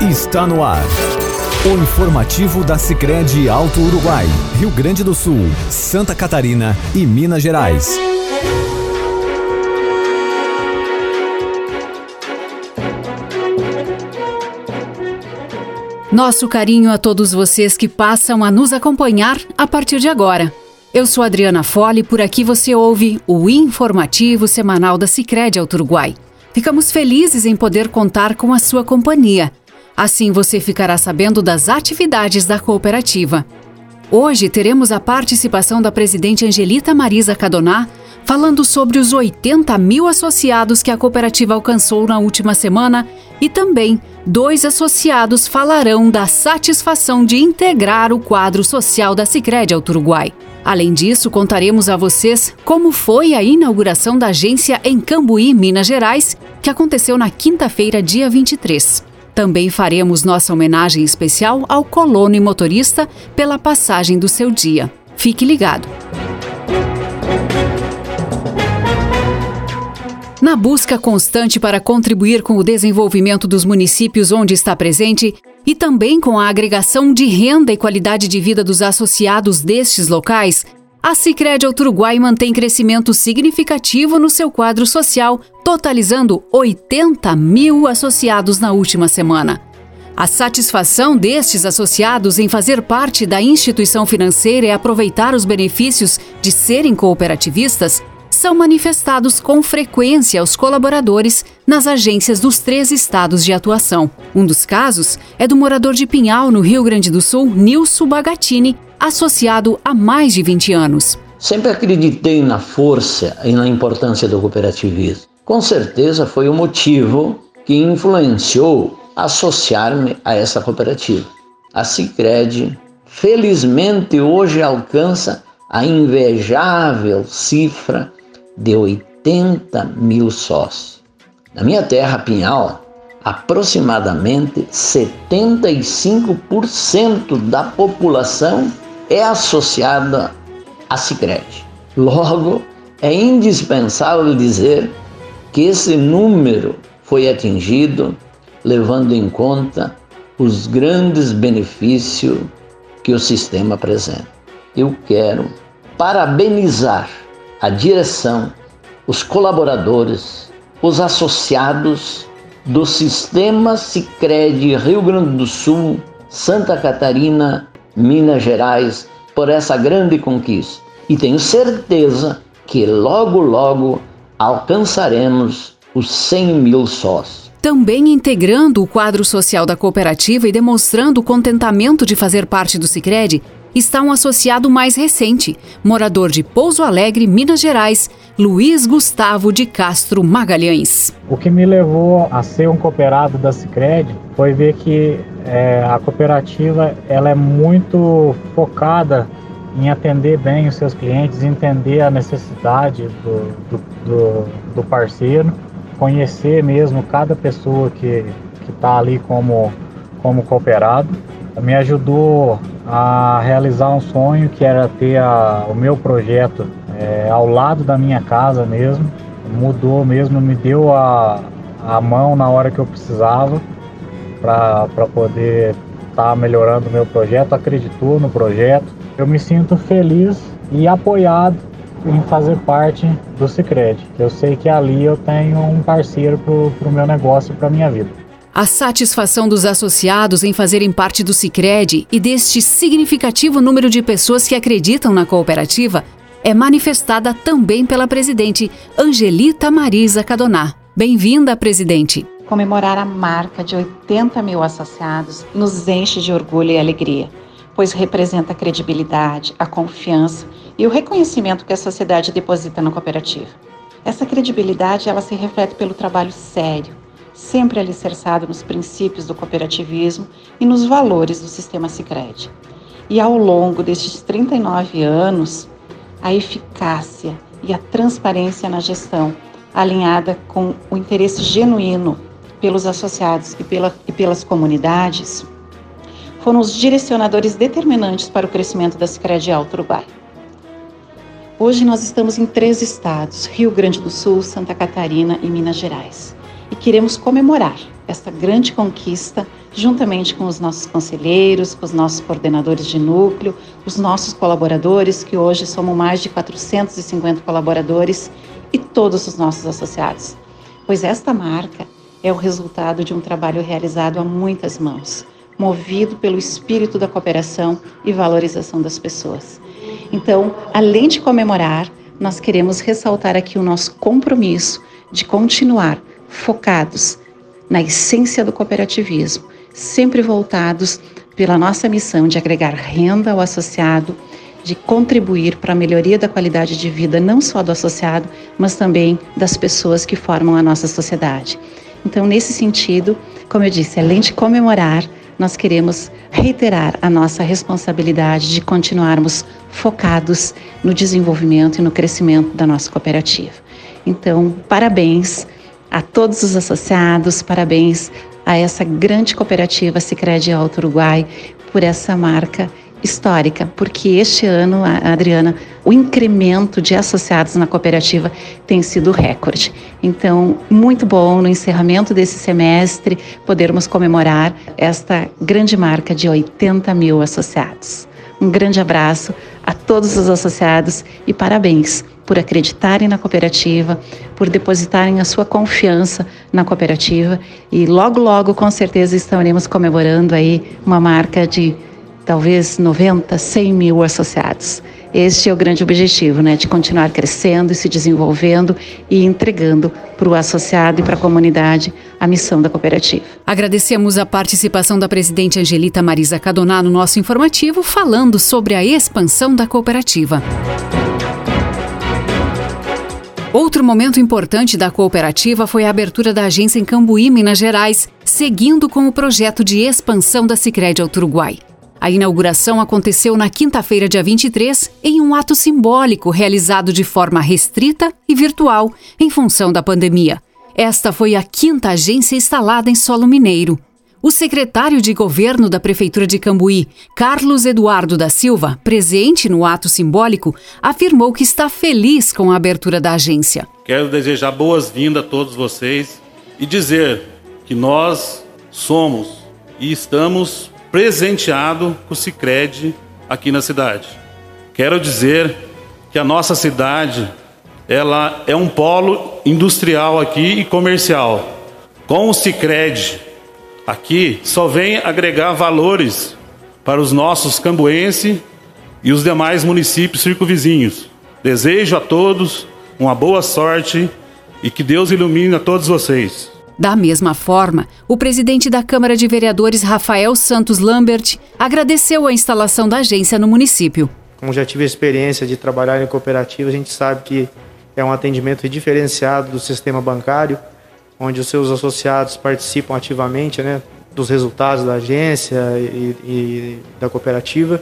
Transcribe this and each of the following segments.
Está no ar. O informativo da Sicredi Alto Uruguai, Rio Grande do Sul, Santa Catarina e Minas Gerais. Nosso carinho a todos vocês que passam a nos acompanhar a partir de agora. Eu sou Adriana Fole e por aqui você ouve o informativo semanal da Sicredi Alto Uruguai. Ficamos felizes em poder contar com a sua companhia. Assim você ficará sabendo das atividades da cooperativa. Hoje teremos a participação da presidente Angelita Marisa Cadoná falando sobre os 80 mil associados que a cooperativa alcançou na última semana e também dois associados falarão da satisfação de integrar o quadro social da Sicredi ao Uruguai. Além disso, contaremos a vocês como foi a inauguração da agência em Cambuí, Minas Gerais, que aconteceu na quinta-feira, dia 23. Também faremos nossa homenagem especial ao colono e motorista pela passagem do seu dia. Fique ligado! Na busca constante para contribuir com o desenvolvimento dos municípios onde está presente e também com a agregação de renda e qualidade de vida dos associados destes locais, a Sicredi Uruguai mantém crescimento significativo no seu quadro social, totalizando 80 mil associados na última semana. A satisfação destes associados em fazer parte da instituição financeira e aproveitar os benefícios de serem cooperativistas são manifestados com frequência aos colaboradores nas agências dos três estados de atuação. Um dos casos é do morador de Pinhal, no Rio Grande do Sul, Nilson Bagatini, associado há mais de 20 anos. Sempre acreditei na força e na importância do cooperativismo. Com certeza foi o motivo que influenciou associar-me a essa cooperativa. A Sicredi, felizmente hoje alcança a invejável cifra de 80 mil sócios. Na minha terra, Pinhal, aproximadamente 75% da população é associada à Sicredi. Logo, é indispensável dizer que esse número foi atingido levando em conta os grandes benefícios que o sistema apresenta. Eu quero parabenizar a direção, os colaboradores, os associados do Sistema Sicredi Rio Grande do Sul, Santa Catarina, Minas Gerais por essa grande conquista. E tenho certeza que logo, logo alcançaremos os 100 mil sócios. Também integrando o quadro social da cooperativa e demonstrando o contentamento de fazer parte do Sicredi, está um associado mais recente, morador de Pouso Alegre, Minas Gerais, Luiz Gustavo de Castro Magalhães. O que me levou a ser um cooperado da Sicredi foi ver que é, a cooperativa ela é muito focada em atender bem os seus clientes, entender a necessidade do, do, do, do parceiro, conhecer mesmo cada pessoa que está ali como, como cooperado. Me ajudou a realizar um sonho que era ter a, o meu projeto é, ao lado da minha casa mesmo. Mudou mesmo, me deu a, a mão na hora que eu precisava para poder estar tá melhorando o meu projeto, acreditou no projeto. Eu me sinto feliz e apoiado em fazer parte do Cicred. Eu sei que ali eu tenho um parceiro para o meu negócio e para minha vida. A satisfação dos associados em fazerem parte do Sicredi e deste significativo número de pessoas que acreditam na cooperativa é manifestada também pela presidente Angelita Marisa Cadoná. Bem-vinda, presidente. Comemorar a marca de 80 mil associados nos enche de orgulho e alegria, pois representa a credibilidade, a confiança e o reconhecimento que a sociedade deposita na cooperativa. Essa credibilidade ela se reflete pelo trabalho sério, sempre alicerçado nos princípios do cooperativismo e nos valores do sistema Sicredi. E ao longo destes 39 anos, a eficácia e a transparência na gestão, alinhada com o interesse genuíno pelos associados e, pela, e pelas comunidades, foram os direcionadores determinantes para o crescimento da Sicredi Alto Uruguai. Hoje nós estamos em três estados: Rio Grande do Sul, Santa Catarina e Minas Gerais e queremos comemorar esta grande conquista juntamente com os nossos conselheiros, com os nossos coordenadores de núcleo, os nossos colaboradores, que hoje somos mais de 450 colaboradores, e todos os nossos associados. Pois esta marca é o resultado de um trabalho realizado a muitas mãos, movido pelo espírito da cooperação e valorização das pessoas. Então, além de comemorar, nós queremos ressaltar aqui o nosso compromisso de continuar focados na essência do cooperativismo, sempre voltados pela nossa missão de agregar renda ao associado, de contribuir para a melhoria da qualidade de vida não só do associado, mas também das pessoas que formam a nossa sociedade. Então, nesse sentido, como eu disse, além de comemorar, nós queremos reiterar a nossa responsabilidade de continuarmos focados no desenvolvimento e no crescimento da nossa cooperativa. Então, parabéns a todos os associados, parabéns a essa grande cooperativa Sicredi Alto Uruguai por essa marca histórica, porque este ano, Adriana, o incremento de associados na cooperativa tem sido recorde. Então, muito bom no encerramento desse semestre podermos comemorar esta grande marca de 80 mil associados. Um grande abraço a todos os associados e parabéns por acreditarem na cooperativa, por depositarem a sua confiança na cooperativa e logo, logo, com certeza, estaremos comemorando aí uma marca de talvez 90, 100 mil associados. Este é o grande objetivo, né, de continuar crescendo e se desenvolvendo e entregando para o associado e para a comunidade a missão da cooperativa. Agradecemos a participação da presidente Angelita Marisa Cadoná no nosso informativo, falando sobre a expansão da cooperativa. Outro momento importante da cooperativa foi a abertura da agência em Cambuí, Minas Gerais, seguindo com o projeto de expansão da Sicredi ao Uruguai. A inauguração aconteceu na quinta-feira, dia 23, em um ato simbólico realizado de forma restrita e virtual, em função da pandemia. Esta foi a quinta agência instalada em solo mineiro. O secretário de governo da Prefeitura de Cambuí, Carlos Eduardo da Silva, presente no ato simbólico, afirmou que está feliz com a abertura da agência. Quero desejar boas-vindas a todos vocês e dizer que nós somos e estamos presenteado com o Cicred aqui na cidade. Quero dizer que a nossa cidade ela é um polo industrial aqui e comercial. Com o Cicred aqui só vem agregar valores para os nossos cambuenses e os demais municípios circunvizinhos. Desejo a todos uma boa sorte e que Deus ilumine a todos vocês. Da mesma forma, o presidente da Câmara de Vereadores, Rafael Santos Lambert, agradeceu a instalação da agência no município. Como já tive a experiência de trabalhar em cooperativa, a gente sabe que é um atendimento diferenciado do sistema bancário, onde os seus associados participam ativamente né, dos resultados da agência e, e da cooperativa.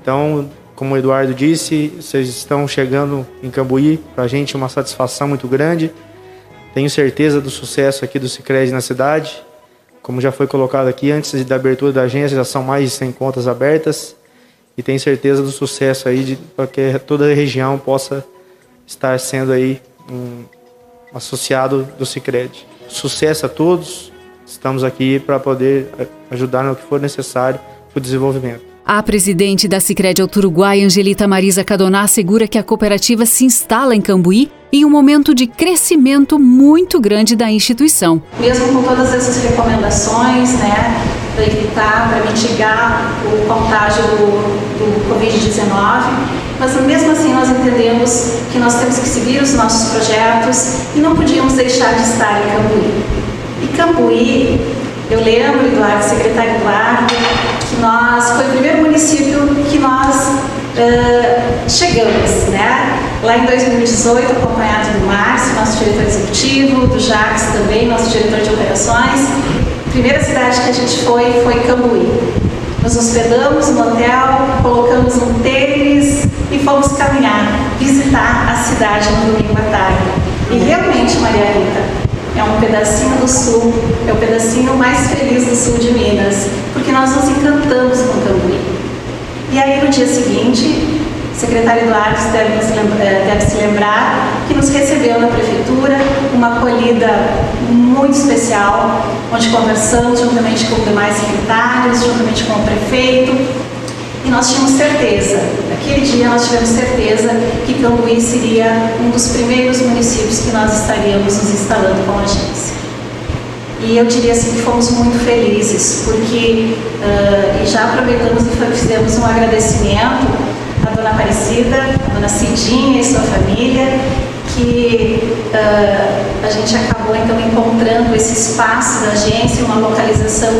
Então, como o Eduardo disse, vocês estão chegando em Cambuí, para a gente é uma satisfação muito grande. Tenho certeza do sucesso aqui do Cicred na cidade. Como já foi colocado aqui, antes da abertura da agência já são mais de 100 contas abertas. E tenho certeza do sucesso aí para que toda a região possa estar sendo aí um associado do Cicred. Sucesso a todos. Estamos aqui para poder ajudar no que for necessário para o desenvolvimento. A presidente da Sicredi Uruguai, Angelita Marisa Cadoná, assegura que a cooperativa se instala em Cambuí em um momento de crescimento muito grande da instituição. Mesmo com todas essas recomendações, né, para evitar, para mitigar o contágio do, do Covid-19, mas mesmo assim nós entendemos que nós temos que seguir os nossos projetos e não podíamos deixar de estar em Cambuí. E Cambuí, eu lembro, Eduardo, secretário Eduardo, que nós, foi o primeiro município que nós uh, chegamos, né? Lá em 2018, acompanhado do Márcio, nosso diretor executivo, do Jacques também, nosso diretor de operações. A primeira cidade que a gente foi foi Cambuí. Nos hospedamos no hotel, colocamos um tênis e fomos caminhar, visitar a cidade no domingo à tarde. E realmente, Maria Rita, é um pedacinho do sul, é o pedacinho mais feliz do sul de Minas, porque nós nos encantamos com Cambuí. E aí no dia seguinte, secretário Eduardo deve, eh, deve se lembrar que nos recebeu na prefeitura, uma acolhida muito especial, onde conversamos juntamente com demais secretários, juntamente com o prefeito, e nós tínhamos certeza, naquele dia nós tivemos certeza que Cambuí seria um dos primeiros municípios que nós estaríamos nos instalando como agência. E eu diria assim que fomos muito felizes, porque, uh, já aproveitamos e fizemos um agradecimento à dona Aparecida, à dona Cidinha e sua família, que uh, a gente acabou então encontrando esse espaço da agência, uma localização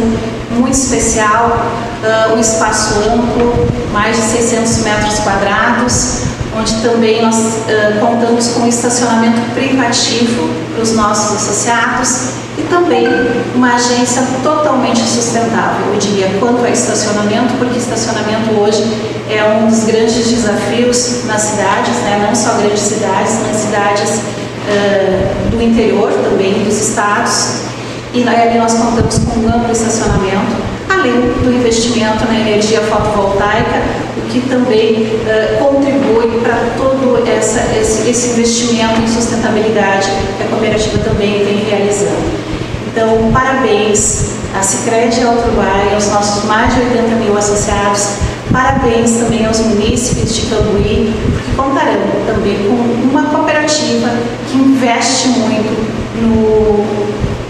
muito especial, uh, um espaço amplo, mais de 600 metros quadrados, onde também nós uh, contamos com estacionamento privativo para os nossos associados e também uma agência totalmente sustentável, eu diria, quanto a estacionamento, porque estacionamento hoje é um dos grandes desafios nas cidades, né? não só grandes cidades, mas cidades uh, do interior também, dos estados. E ali nós contamos com um amplo estacionamento, além do investimento na energia fotovoltaica, o que também uh, contribui para todo essa, esse, esse investimento em sustentabilidade que a cooperativa também vem realizando. Então, parabéns à Cicred ao Uruguai, aos nossos mais de 80 mil associados, parabéns também aos munícipes de Cambuí, porque contarão também com uma cooperativa que investe muito no,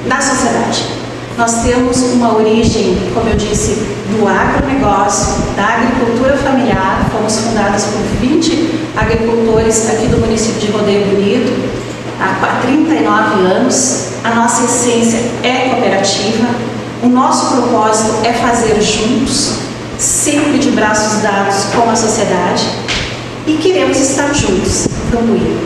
na sociedade. Nós temos uma origem, como eu disse, do agronegócio, da agricultura familiar. Fomos fundadas por 20 agricultores aqui do município de Rodeio Bonito há 39 anos. A nossa essência é cooperativa. O nosso propósito é fazer juntos, sempre de braços dados com a sociedade. E queremos estar juntos, contribuir,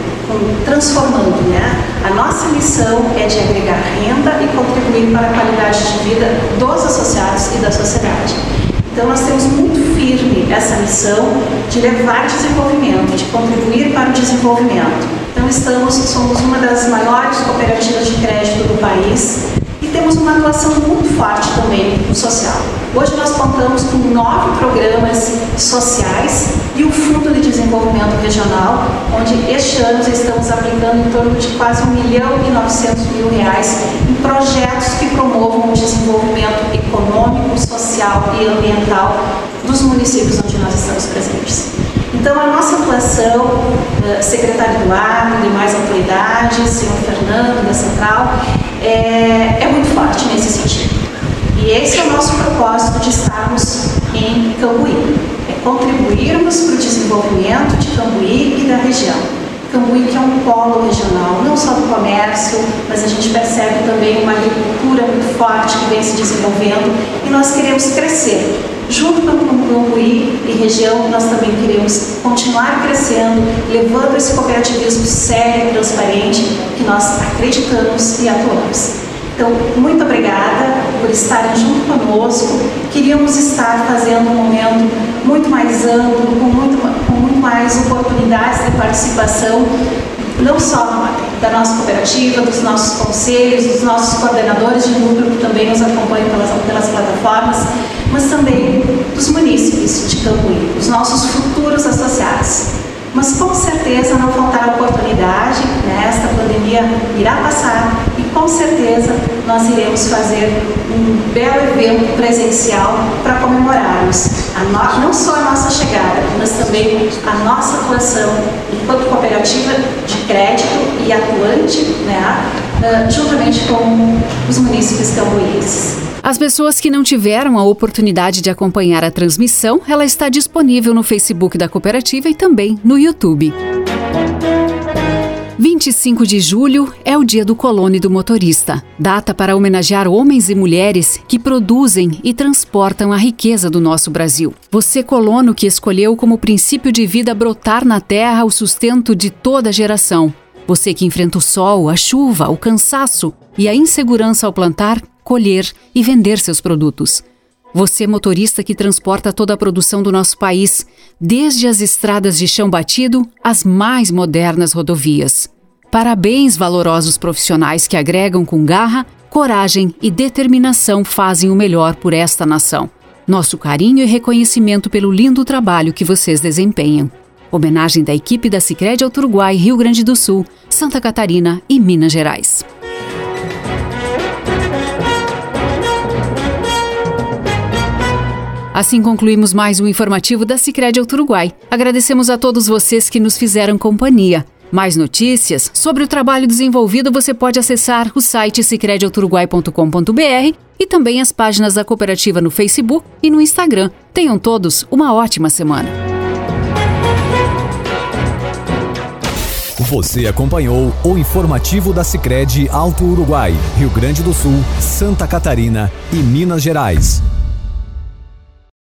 transformando, né? A nossa missão é de agregar renda e contribuir para a qualidade de vida dos associados e da sociedade. Então, nós temos muito firme essa missão de levar desenvolvimento, de contribuir para o desenvolvimento. Então estamos, somos uma das maiores cooperativas de crédito do país uma atuação muito forte também no social. Hoje nós contamos com nove programas sociais e o Fundo de Desenvolvimento Regional, onde este ano estamos aplicando em torno de quase 1 milhão e 900 mil reais em projetos que promovam o desenvolvimento econômico, social e ambiental dos municípios onde nós estamos presentes. Então, a nossa atuação, eh, secretário Eduardo, demais autoridades, senhor Fernando da Central, é, é muito forte nesse sentido. E esse é o nosso propósito de estarmos em Cambuí, é contribuirmos para o desenvolvimento de Cambuí e da região. Cambuí que é um polo regional, não só do comércio, mas a gente percebe também uma agricultura muito forte que vem se desenvolvendo e nós queremos crescer Junto com o Cambuí e região, nós também queremos continuar crescendo, levando esse cooperativismo sério e transparente que nós acreditamos e atuamos. Então, muito obrigada por estarem junto conosco. Queríamos estar fazendo um momento muito mais amplo, com muito, com muito mais oportunidades de participação, não só da nossa cooperativa, dos nossos conselhos, dos nossos coordenadores de núcleo que também nos acompanham pelas, pelas plataformas, mas também dos munícipes de Cambuí, os nossos futuros associados. Mas com certeza não faltará oportunidade, né? esta pandemia irá passar com certeza nós iremos fazer um belo evento presencial para comemorarmos no, não só a nossa chegada, mas também a nossa atuação enquanto cooperativa de crédito e atuante, né? Uh, juntamente com os munícipes cambuíenses. As pessoas que não tiveram a oportunidade de acompanhar a transmissão, ela está disponível no Facebook da cooperativa e também no YouTube. 25 de julho é o dia do colono e do motorista, data para homenagear homens e mulheres que produzem e transportam a riqueza do nosso Brasil. Você, colono, que escolheu como princípio de vida brotar na terra o sustento de toda geração. Você que enfrenta o sol, a chuva, o cansaço e a insegurança ao plantar, colher e vender seus produtos. Você, motorista que transporta toda a produção do nosso país, desde as estradas de chão batido às mais modernas rodovias. Parabéns, valorosos profissionais que agregam com garra, coragem e determinação fazem o melhor por esta nação. Nosso carinho e reconhecimento pelo lindo trabalho que vocês desempenham. Homenagem da equipe da Sicredi Alto Uruguai, Rio Grande do Sul, Santa Catarina e Minas Gerais. Assim concluímos mais um informativo da Sicredi Uruguai. Agradecemos a todos vocês que nos fizeram companhia. Mais notícias sobre o trabalho desenvolvido você pode acessar o site sicredialturuguai.com.br e também as páginas da cooperativa no Facebook e no Instagram. Tenham todos uma ótima semana. Você acompanhou o informativo da Sicredi Alto Uruguai, Rio Grande do Sul, Santa Catarina e Minas Gerais.